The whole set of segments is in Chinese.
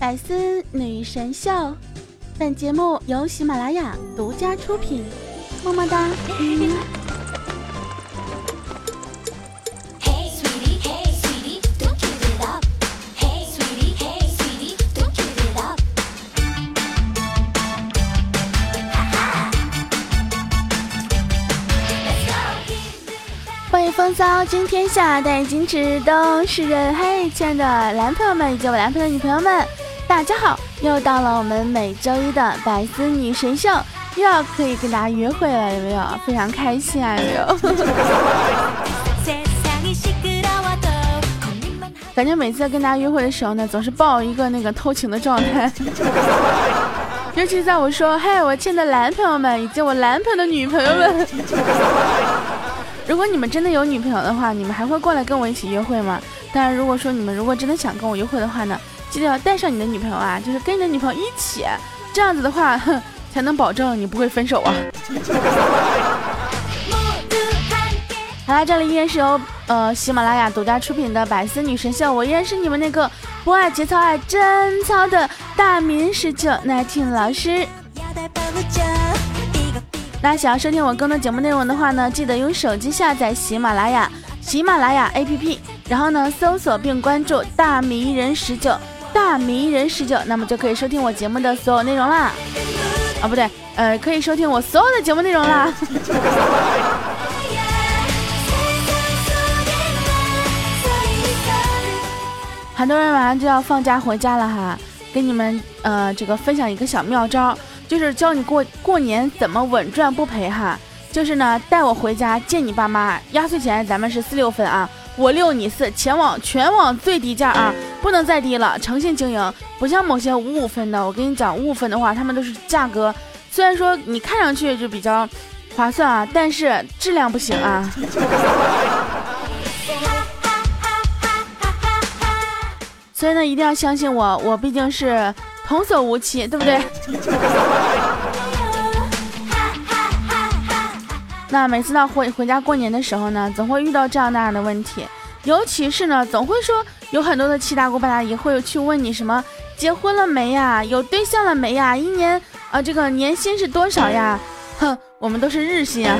百思女神秀，本节目由喜马拉雅独家出品，么么哒。欢迎风骚惊天下，带金持都是人。嘿，亲爱的男朋友们以及我男朋友的女朋友们，大家好！又到了我们每周一的百思女神秀，又要可以跟大家约会了，有没有？非常开心啊，有没有？感觉每次跟大家约会的时候呢，总是抱一个那个偷情的状态，尤其在我说“嗨，我亲爱的男朋友们以及我男朋友的女朋友们”。如果你们真的有女朋友的话，你们还会过来跟我一起约会吗？当然，如果说你们如果真的想跟我约会的话呢，记得要带上你的女朋友啊，就是跟你的女朋友一起，这样子的话，哼，才能保证你不会分手啊。好啦，这里依然是由呃喜马拉雅独家出品的百思女神秀，我依然是你们那个不爱节操爱贞操的大名十九耐听老师。那想要收听我更多节目内容的话呢，记得用手机下载喜马拉雅喜马拉雅 APP，然后呢搜索并关注大迷人十九大迷人十九，那么就可以收听我节目的所有内容啦。啊，不对，呃，可以收听我所有的节目内容啦。很多人马上就要放假回家了哈，给你们呃这个分享一个小妙招。就是教你过过年怎么稳赚不赔哈，就是呢带我回家见你爸妈，压岁钱咱们是四六分啊，我六你四，全网全网最低价啊，不能再低了，诚信经营，不像某些五五分的，我跟你讲五五分的话，他们都是价格，虽然说你看上去就比较划算啊，但是质量不行啊。所以呢，一定要相信我，我毕竟是。童叟无欺，对不对？那每次到回回家过年的时候呢，总会遇到这样那样的问题，尤其是呢，总会说有很多的七大姑八大姨会去问你什么结婚了没呀，有对象了没呀，一年啊这个年薪是多少呀？哼，我们都是日薪啊。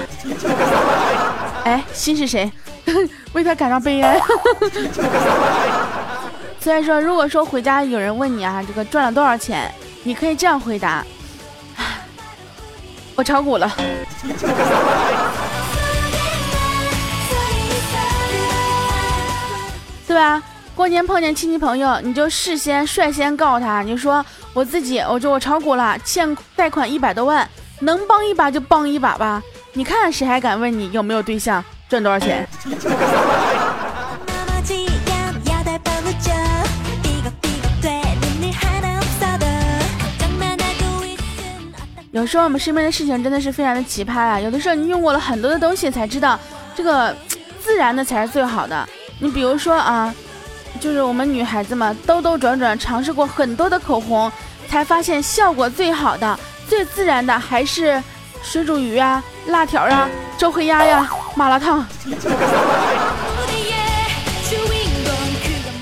哎，薪是谁？为他感到悲哀。所以说，如果说回家有人问你啊，这个赚了多少钱，你可以这样回答：我炒股了，对吧？过年碰见亲戚朋友，你就事先率先告诉他，你说我自己，我就我炒股了，欠贷款一百多万，能帮一把就帮一把吧。你看谁还敢问你有没有对象，赚多少钱？有时候我们身边的事情真的是非常的奇葩啊！有的时候你用过了很多的东西，才知道这个自然的才是最好的。你比如说啊，就是我们女孩子嘛，兜兜转转尝试过很多的口红，才发现效果最好的、最自然的还是水煮鱼啊、辣条啊、周黑鸭呀、麻辣烫，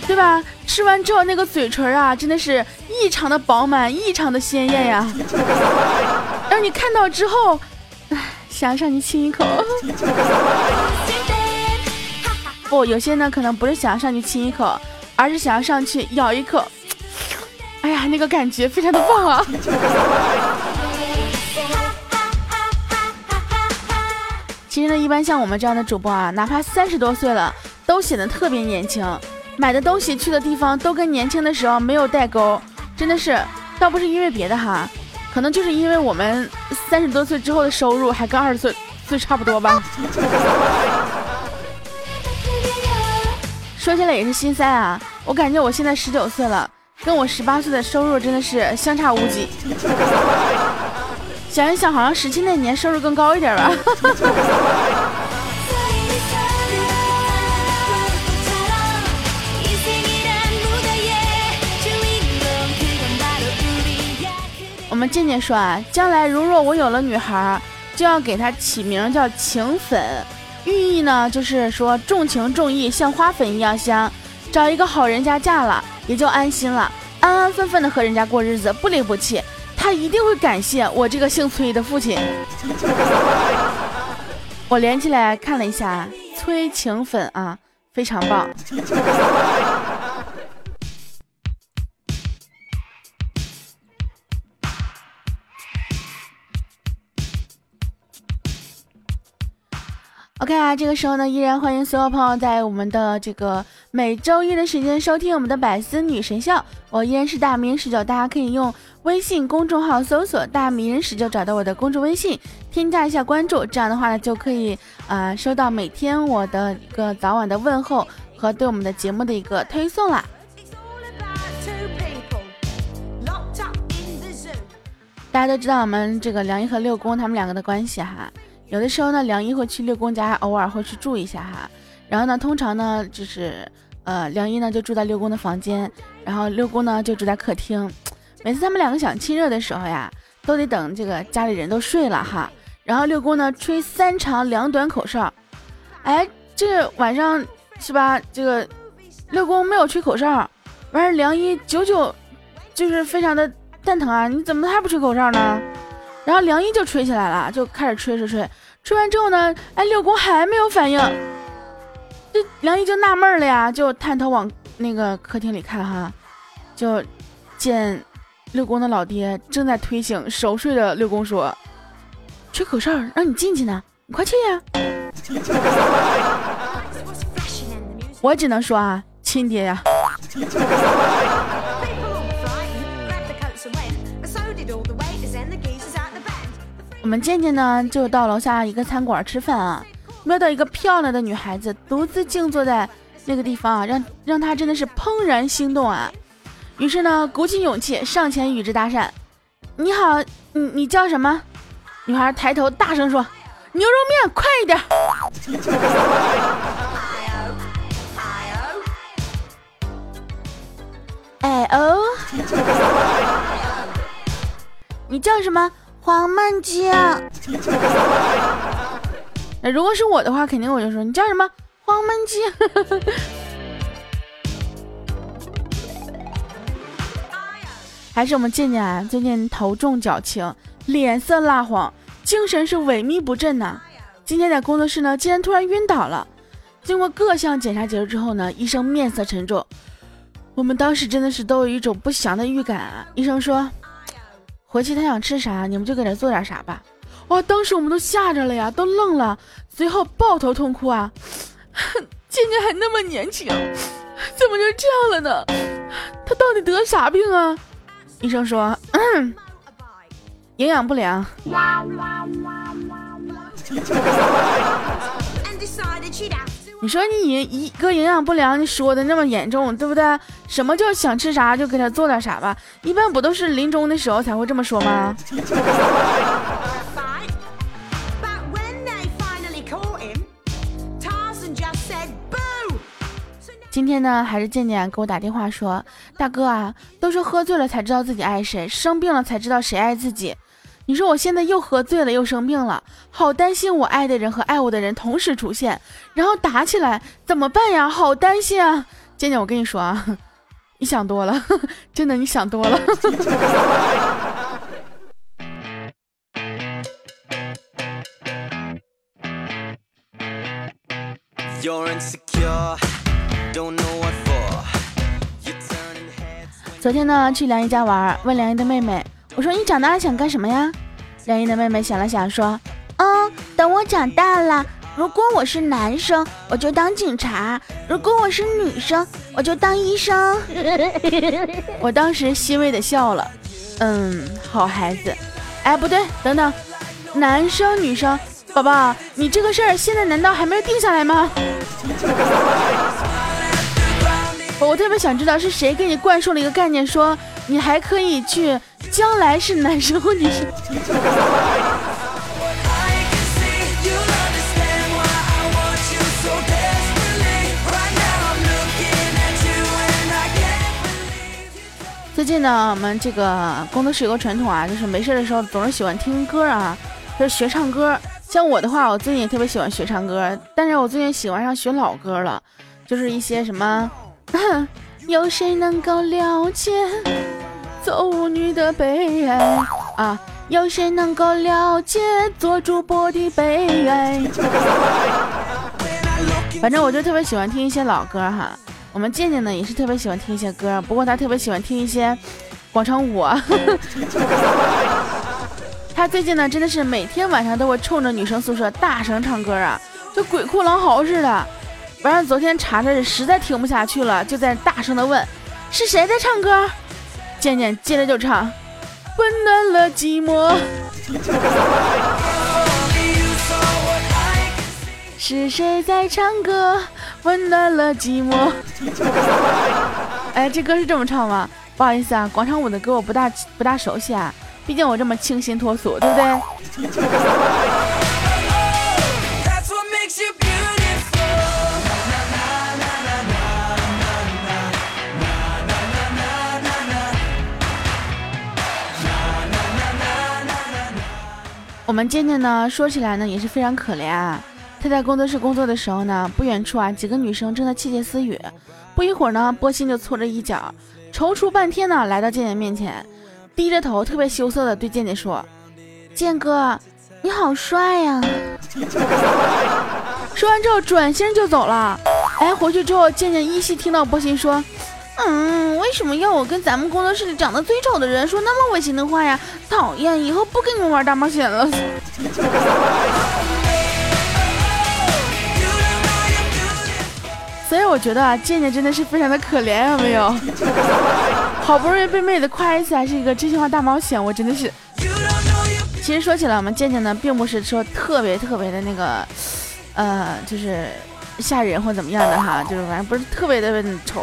对吧？吃完之后那个嘴唇啊，真的是异常的饱满，异常的鲜艳呀。让你看到之后，想上去亲一口。不，有些呢可能不是想要上去亲一口，而是想要上去咬一口。哎呀，那个感觉非常的棒啊！其实呢，一般像我们这样的主播啊，哪怕三十多岁了，都显得特别年轻。买的东西、去的地方都跟年轻的时候没有代沟，真的是，倒不是因为别的哈。可能就是因为我们三十多岁之后的收入还跟二十岁岁差不多吧。说起来也是心塞啊，我感觉我现在十九岁了，跟我十八岁的收入真的是相差无几。想一想，好像十七那年收入更高一点吧。我们渐渐说啊，将来如若我有了女孩，就要给她起名叫情粉，寓意呢就是说重情重义，像花粉一样香。找一个好人家嫁了，也就安心了。安安分分的和人家过日子，不离不弃。他一定会感谢我这个姓崔的父亲。我连起来看了一下，崔情粉啊，非常棒。OK 啊，这个时候呢，依然欢迎所有朋友在我们的这个每周一的时间收听我们的百思女神秀。我依然是大名十九，大家可以用微信公众号搜索“大名人十九”找到我的公众微信，添加一下关注，这样的话呢，就可以啊收到每天我的一个早晚的问候和对我们的节目的一个推送啦。大家都知道我们这个梁一和六公他们两个的关系哈。有的时候呢，梁一会去六公家，偶尔会去住一下哈。然后呢，通常呢，就是呃，梁一呢就住在六公的房间，然后六公呢就住在客厅。每次他们两个想亲热的时候呀，都得等这个家里人都睡了哈。然后六公呢吹三长两短口哨，哎，这晚上是吧？这个六公没有吹口哨，完事梁一久久就是非常的蛋疼啊，你怎么还不吹口哨呢？然后梁一就吹起来了，就开始吹吹吹，吹完之后呢，哎，六公还没有反应，这梁一就纳闷了呀，就探头往那个客厅里看哈，就见六公的老爹正在推醒熟睡的六公说：“吹口哨让你进去呢，你快去呀！” 我只能说啊，亲爹呀。我们渐渐呢就到楼下一个餐馆吃饭啊，瞄到一个漂亮的女孩子独自静坐在那个地方啊，让让他真的是怦然心动啊。于是呢，鼓起勇气上前与之搭讪：“你好，你你叫什么？”女孩抬头大声说：“牛肉面，快一点！” 哎哦，你叫什么？黄焖鸡。那 如果是我的话，肯定我就说你叫什么黄焖鸡。还是我们健健啊，最近头重脚轻，脸色蜡黄，精神是萎靡不振呐。今天在工作室呢，竟然突然晕倒了。经过各项检查结束之后呢，医生面色沉重。我们当时真的是都有一种不祥的预感啊。医生说。回去他想吃啥，你们就给他做点啥吧。哇，当时我们都吓着了呀，都愣了，随后抱头痛哭啊！倩倩还那么年轻，怎么就这样了呢？他到底得啥病啊？医生说，营养不良。你说你一个营养不良，你说的那么严重，对不对？什么叫想吃啥就给他做点啥吧？一般不都是临终的时候才会这么说吗？今天呢，还是健健给我打电话说，大哥啊，都说喝醉了才知道自己爱谁，生病了才知道谁爱自己。你说我现在又喝醉了又生病了，好担心我爱的人和爱我的人同时出现，然后打起来怎么办呀？好担心啊！健健，我跟你说啊，你想多了，真的你想多了。昨天呢，去梁姨家玩，问梁姨的妹妹。我说你长大了想干什么呀？梁毅的妹妹想了想说：“嗯，等我长大了，如果我是男生，我就当警察；如果我是女生，我就当医生。”我当时欣慰的笑了。嗯，好孩子。哎，不对，等等，男生女生，宝宝，你这个事儿现在难道还没有定下来吗？我特别想知道是谁给你灌输了一个概念，说你还可以去。将来是男生或女生。最近呢，我们这个工作室有个传统啊，就是没事的时候总是喜欢听歌啊，就是学唱歌。像我的话，我最近也特别喜欢学唱歌，但是我最近喜欢上学老歌了，就是一些什么。有谁能够了解做舞女的悲哀啊？有谁能够了解做主播的悲哀？反正我就特别喜欢听一些老歌哈。我们健健呢也是特别喜欢听一些歌，不过他特别喜欢听一些广场舞。他最近呢真的是每天晚上都会冲着女生宿舍大声唱歌啊，就鬼哭狼嚎似的。完了，昨天查查实在听不下去了，就在大声的问：“是谁在唱歌？”渐渐接着就唱：“温暖了寂寞。”是谁在唱歌？温暖了寂寞。哎，这歌是这么唱吗？不好意思啊，广场舞的歌我不大不大熟悉啊，毕竟我这么清新脱俗，对不对？我们健健呢，说起来呢也是非常可怜啊。他在工作室工作的时候呢，不远处啊几个女生正在窃窃私语。不一会儿呢，波心就搓着衣角，踌躇半天呢，来到健健面前，低着头，特别羞涩的对健健说：“健哥，你好帅呀！” 说完之后转身就走了。哎，回去之后，健健依稀听到波心说。嗯，为什么要我跟咱们工作室里长得最丑的人说那么违心的话呀？讨厌，以后不跟你们玩大冒险了。所以我觉得啊，健健真的是非常的可怜，有没有？好不容易被妹子夸一次，还是一个真心话大冒险，我真的是。其实说起来，我们健健呢，并不是说特别特别的那个，呃，就是吓人或怎么样的哈，就是反正不是特别的丑。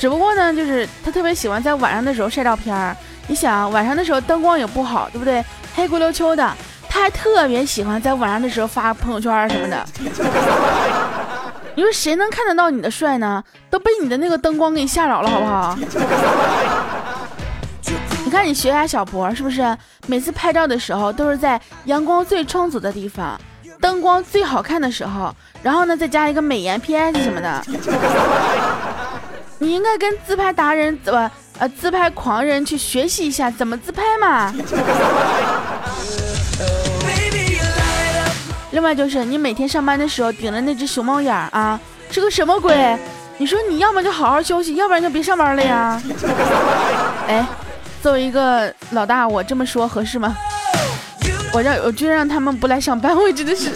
只不过呢，就是他特别喜欢在晚上的时候晒照片儿。你想，晚上的时候灯光也不好，对不对？黑咕溜秋的，他还特别喜欢在晚上的时候发朋友圈什么的。你说谁能看得到你的帅呢？都被你的那个灯光给你吓着了，好不好？你看，你学下小博是不是？每次拍照的时候都是在阳光最充足的地方，灯光最好看的时候，然后呢再加一个美颜 PS 什么的。你应该跟自拍达人怎么呃自拍狂人去学习一下怎么自拍嘛。另外就是你每天上班的时候顶着那只熊猫眼儿啊，是个什么鬼？你说你要么就好好休息，要不然就别上班了呀。哎，作为一个老大，我这么说合适吗？我让我居然让他们不来上班，我真的是。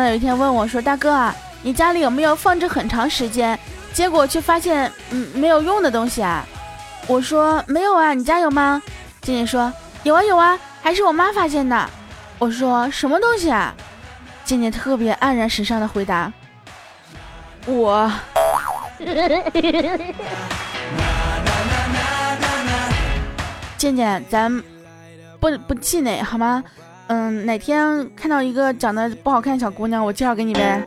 呢，有一天问我说：“大哥啊，你家里有没有放置很长时间，结果却发现嗯没有用的东西啊？”我说：“没有啊，你家有吗？”静静说：“有啊有啊，还是我妈发现的。”我说：“什么东西啊？”静静特别黯然神伤的回答：“我。”静静，咱不不气馁好吗？嗯，哪天看到一个长得不好看的小姑娘，我介绍给你呗。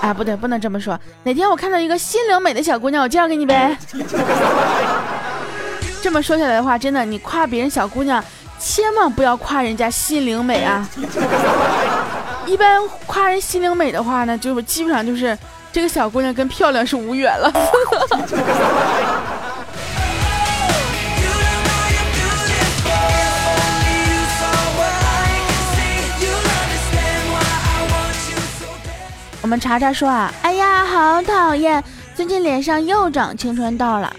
哎，不对，不能这么说。哪天我看到一个心灵美的小姑娘，我介绍给你呗。这么说下来的话，真的，你夸别人小姑娘，千万不要夸人家心灵美啊。一般夸人心灵美的话呢，就是基本上就是这个小姑娘跟漂亮是无缘了。我们查查说啊，哎呀，好讨厌，最近脸上又长青春痘了。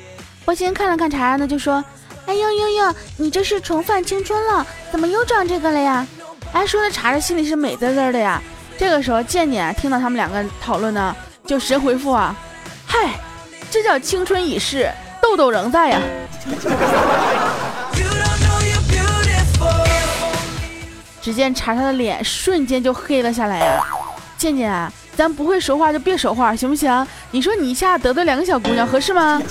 我先看了看查查呢，就说，哎呦呦呦，你这是重返青春了，怎么又长这个了呀？哎，说的查查心里是美滋滋的呀。这个时候，健健听到他们两个讨论呢，就神回复啊，嗨，这叫青春已逝，痘痘仍在呀。只见查查的脸瞬间就黑了下来呀，健健啊。咱不会说话就别说话，行不行？你说你一下得罪两个小姑娘合适吗？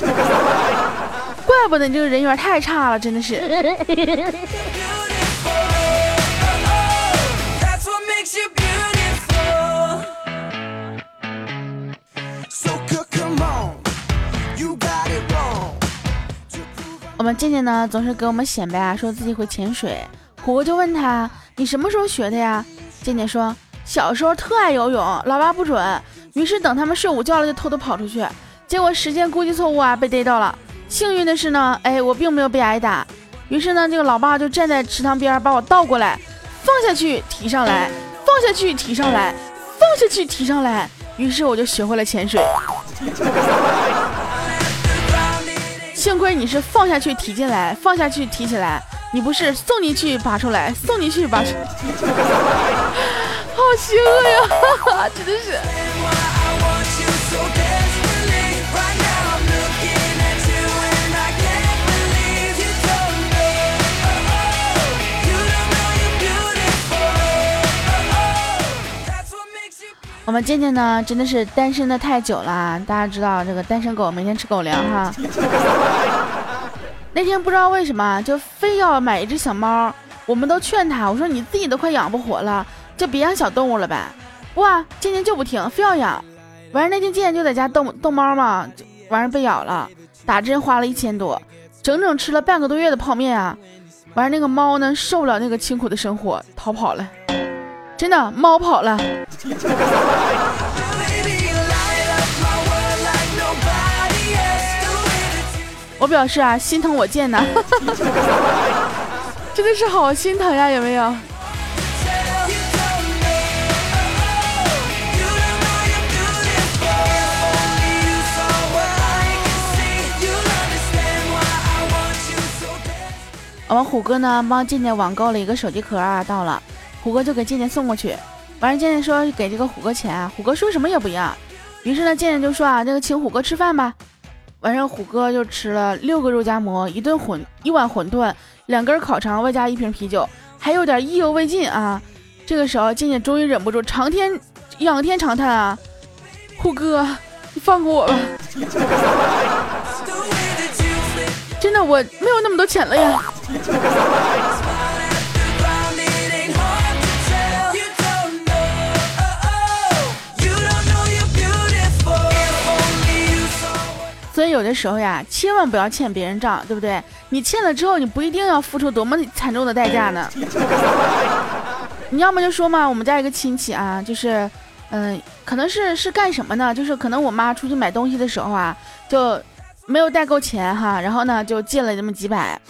怪不得你这个人缘太差了，真的是。我们健健呢，总是给我们显摆啊，说自己会潜水。虎哥就问他：“你什么时候学的呀？”健健说：“小时候特爱游泳，老爸不准，于是等他们睡午觉了就偷偷跑出去，结果时间估计错误啊，被逮到了。幸运的是呢，哎，我并没有被挨打。于是呢，这个老爸就站在池塘边把我倒过来，放下去提上来，放下去提上来，放下去提上来。于是我就学会了潜水。幸亏你是放下去提进来，放下去提起来。”你不是送你去拔出来，送你去拔出，好邪恶呀！真的是。我们健健呢，真的是单身的太久了。大家知道这个单身狗每天吃狗粮 哈。那天不知道为什么就非要买一只小猫，我们都劝他，我说你自己都快养不活了，就别养小动物了呗。哇，渐渐就不听，非要养。完事那天渐渐就在家逗逗猫嘛，完事被咬了，打针花了一千多，整整吃了半个多月的泡面啊。完事那个猫呢受不了那个清苦的生活，逃跑了，真的猫跑了。我表示啊，心疼我贱呐，真的是好心疼呀，有没有？我们虎哥呢，帮健健网购了一个手机壳啊，到了，虎哥就给健健送过去。完了，健健说给这个虎哥钱，虎哥说什么也不要。于是呢，健健就说啊，那个请虎哥吃饭吧。晚上虎哥就吃了六个肉夹馍，一顿馄一碗馄饨，两根烤肠，外加一瓶啤酒，还有点意犹未尽啊！这个时候，静静终于忍不住长天仰天长叹啊：“虎哥，你放过我吧！真的，我没有那么多钱了呀！”所以有的时候呀，千万不要欠别人账，对不对？你欠了之后，你不一定要付出多么惨重的代价呢。你要么就说嘛，我们家一个亲戚啊，就是，嗯，可能是是干什么呢？就是可能我妈出去买东西的时候啊，就没有带够钱哈，然后呢就借了这么几百，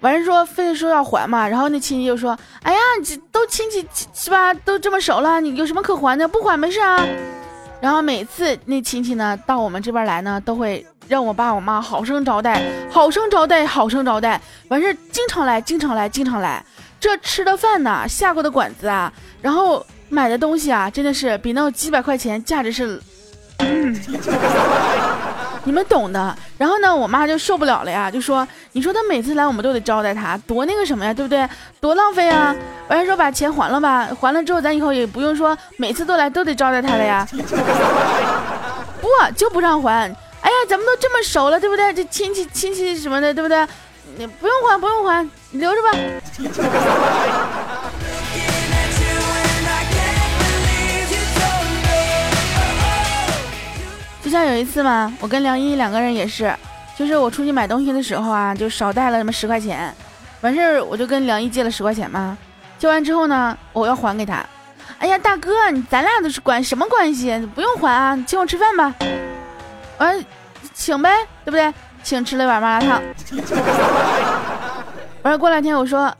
完事说非得说要还嘛，然后那亲戚就说，哎呀，这都亲戚是吧？都这么熟了，你有什么可还的？不还没事啊。然后每次那亲戚呢到我们这边来呢，都会让我爸我妈好生招待，好生招待，好生招待。完事经常来，经常来，经常来。这吃的饭呐，下过的馆子啊，然后买的东西啊，真的是比那几百块钱价值是。你们懂的。然后呢，我妈就受不了了呀，就说：“你说他每次来，我们都得招待他，多那个什么呀，对不对？多浪费啊！”完事说把钱还了吧，还了之后，咱以后也不用说每次都来都得招待他了呀。不就不让还？哎呀，咱们都这么熟了，对不对？这亲戚亲戚什么的，对不对？你不用还，不用还，你留着吧。像有一次嘛，我跟梁一两个人也是，就是我出去买东西的时候啊，就少带了那么十块钱，完事儿我就跟梁一借了十块钱嘛，借完之后呢，我要还给他。哎呀，大哥，咱俩都是关什么关系？不用还啊，请我吃饭吧。完，请呗，对不对？请吃了一碗麻辣烫。完了过两天我说，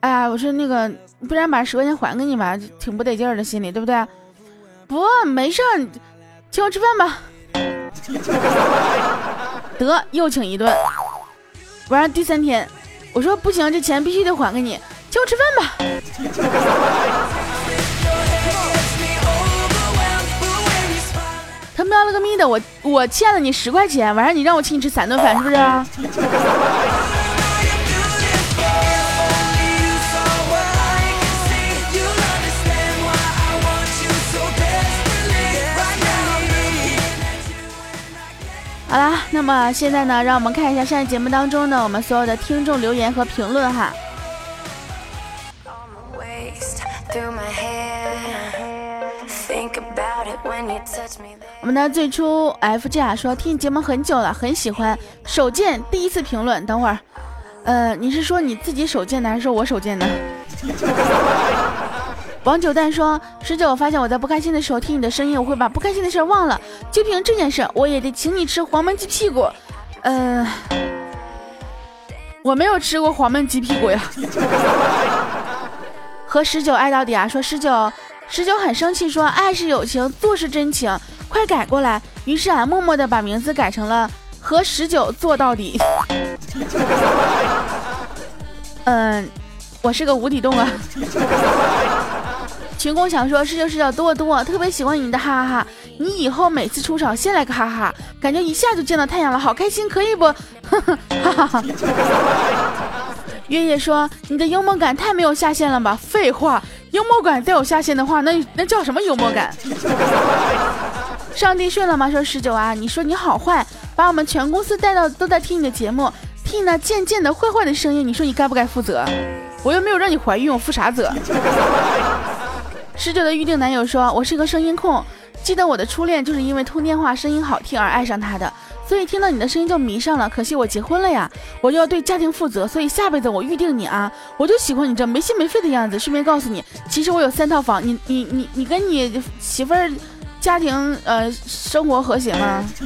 哎呀，我说那个，不然把十块钱还给你吧，挺不得劲儿的心里，对不对？不，没事儿，请我吃饭吧。得又请一顿，完了第三天，我说不行，这钱必须得还给你，请我吃饭吧。他喵了个咪的，我我欠了你十块钱，晚上你让我请你吃三顿饭，是不是？好啦，那么现在呢，让我们看一下上一节目当中呢，我们所有的听众留言和评论哈。我们的最初 FJ 啊说听节目很久了，很喜欢，手贱第一次评论，等会儿，呃，你是说你自己手贱的，还是说我手贱的？王九蛋说：“十九，我发现我在不开心的时候听你的声音，我会把不开心的事忘了。就凭这件事，我也得请你吃黄焖鸡屁股。嗯，我没有吃过黄焖鸡屁股呀。和十九爱到底啊！说十九，十九很生气，说爱是友情，做是真情，快改过来。于是啊，默默的把名字改成了和十九做到底。嗯，我是个无底洞啊。”群工想说：“十九十九多多，特别喜欢你的哈哈哈！你以后每次出场先来个哈哈，感觉一下就见到太阳了，好开心，可以不？” 哈哈哈！月月说：“你的幽默感太没有下限了吧？”废话，幽默感再有下限的话，那那叫什么幽默感？上帝睡了吗？说十九啊，你说你好坏，把我们全公司带到都在听你的节目，听那渐渐的坏坏的声音，你说你该不该负责？我又没有让你怀孕，我负啥责？十九的预定男友说：“我是个声音控，记得我的初恋就是因为通电话声音好听而爱上他的，所以听到你的声音就迷上了。可惜我结婚了呀，我就要对家庭负责，所以下辈子我预定你啊！我就喜欢你这没心没肺的样子。顺便告诉你，其实我有三套房。你你你你跟你媳妇儿家庭呃生活和谐吗？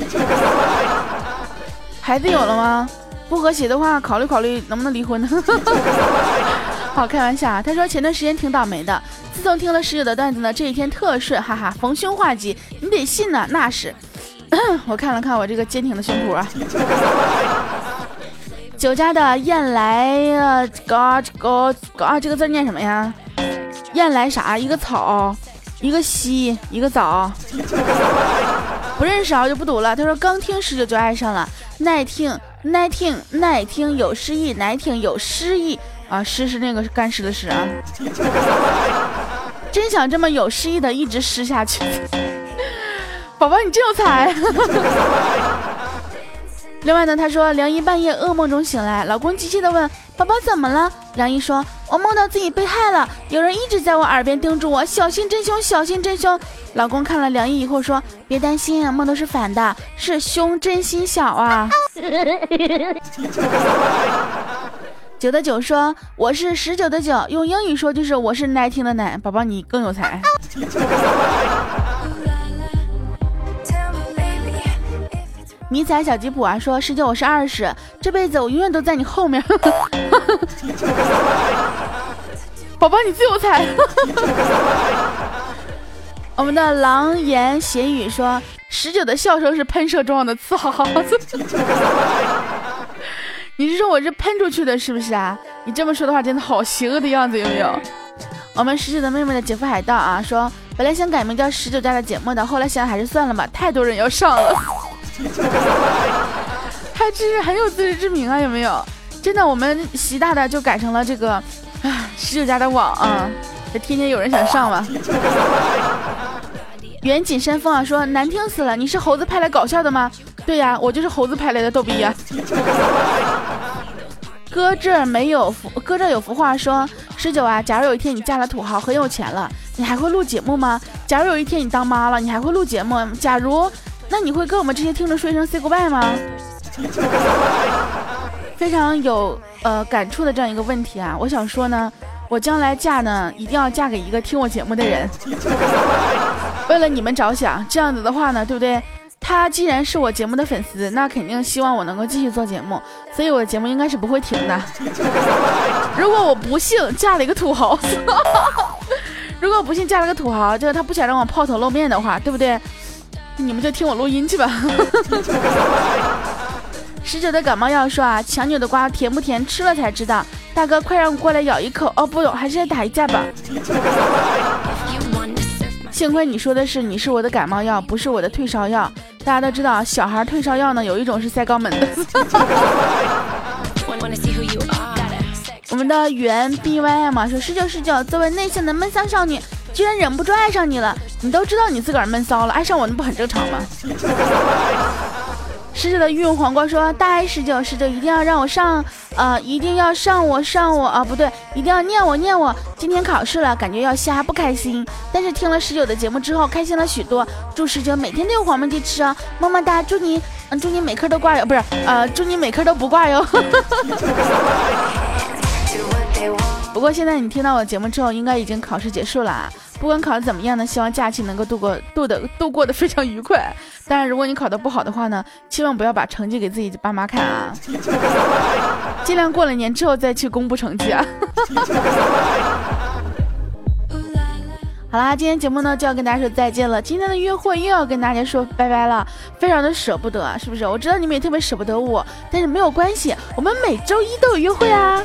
孩子有了吗？不和谐的话，考虑考虑能不能离婚呢？好，开玩笑啊。他说前段时间挺倒霉的。”自从听了室友的段子呢，这一天特顺，哈哈，逢凶化吉，你得信呢。那是，我看了看我这个坚挺的胸脯啊。酒家的燕来啊，嘎嘎嘎，这个字念什么呀？燕来啥？一个草，一个西，一个早，不认识啊，我就不读了。他说刚听十九就爱上了，耐听耐听耐听有诗意，耐听有诗意。啊，诗是那个干湿的湿啊！真想这么有诗意的一直湿下去，宝宝你真有才。另外呢，他说梁一半夜噩梦中醒来，老公急切的问宝宝怎么了？梁一说，我梦到自己被害了，有人一直在我耳边叮嘱我小心真凶，小心真凶。老公看了两眼以后说，别担心，梦都是反的，是胸真心小啊。九的九说我是十九的九，用英语说就是我是奶听的奶。宝宝你更有才。迷彩小吉普啊说十九我是二十，这辈子我永远都在你后面。宝宝你最有才。我们的狼言邪语说十九的笑声是喷射状的，呲哈哈。你是说我是喷出去的，是不是啊？你这么说的话，真的好邪恶的样子，有没有？我们十九的妹妹的姐夫海盗啊，说本来想改名叫十九家的节目的，后来想想还是算了吧，太多人要上了，他真是很有自知之明啊，有没有？真的，我们习大大就改成了这个啊十九家的网啊，这天天有人想上嘛。远景山峰啊，说难听死了，你是猴子派来搞笑的吗？对呀，我就是猴子派来的逗逼呀。哥这儿没有幅，哥这儿有幅画说十九啊，假如有一天你嫁了土豪，很有钱了，你还会录节目吗？假如有一天你当妈了，你还会录节目？假如，那你会跟我们这些听众说一声 say goodbye 吗？非常有呃感触的这样一个问题啊，我想说呢，我将来嫁呢，一定要嫁给一个听我节目的人。为了你们着想，这样子的话呢，对不对？他既然是我节目的粉丝，那肯定希望我能够继续做节目，所以我的节目应该是不会停的。如果我不幸嫁了一个土豪，如果不幸嫁了个土豪，就是他不想让我抛头露面的话，对不对？你们就听我录音去吧。十九的感冒药说啊，强扭的瓜甜不甜？吃了才知道。大哥，快让我过来咬一口。哦，不用，还是打一架吧。幸亏你说的是你是我的感冒药，不是我的退烧药。大家都知道，小孩退烧药呢，有一种是塞肛门的。我们的原 B Y M 说十九十九，作为内向的闷骚少女，居然忍不住爱上你了。你都知道你自个儿闷骚了，爱上我那不很正常吗？十九的御用黄瓜说：“大爱十九十九，一定要让我上，呃，一定要上我上我啊，不对，一定要念我念我。今天考试了，感觉要瞎，不开心。但是听了十九的节目之后，开心了许多。祝十九每天都有黄焖鸡吃哦，么么哒！祝你嗯，祝你每科都挂哟，不是，呃，祝你每科都不挂哟。不过现在你听到我节目之后，应该已经考试结束了啊。不管考的怎么样呢，希望假期能够度过度的度过的非常愉快。但是如果你考的不好的话呢，千万不要把成绩给自己爸妈看啊，尽量过了年之后再去公布成绩啊。好啦，今天节目呢就要跟大家说再见了。今天的约会又要跟大家说拜拜了，非常的舍不得，是不是？我知道你们也特别舍不得我，但是没有关系，我们每周一都有约会啊。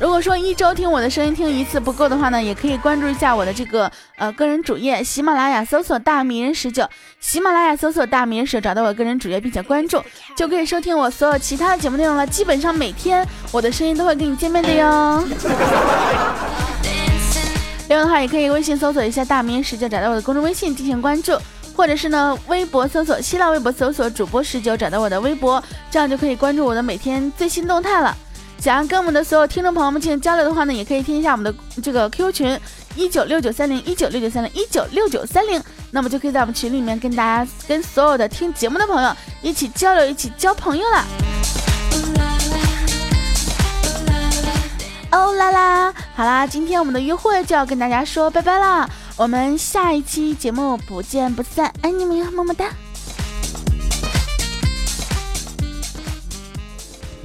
如果说一周听我的声音听一次不够的话呢，也可以关注一下我的这个呃个人主页，喜马拉雅搜索大迷人十九，喜马拉雅搜索大迷人十九，找到我个人主页并且关注，就可以收听我所有其他的节目内容了。基本上每天我的声音都会跟你见面的哟。另外的话，也可以微信搜索一下“大明十九”，找到我的公众微信进行关注，或者是呢，微博搜索新浪微博搜索主播十九，找到我的微博，这样就可以关注我的每天最新动态了。想要跟我们的所有听众朋友们进行交流的话呢，也可以添一下我们的这个 QQ 群一九六九三零一九六九三零一九六九三零，那么就可以在我们群里面跟大家、跟所有的听节目的朋友一起交流，一起交朋友了。哦啦啦，好啦，今天我们的约会就要跟大家说拜拜啦，我们下一期节目不见不散，爱你们哟，么么哒。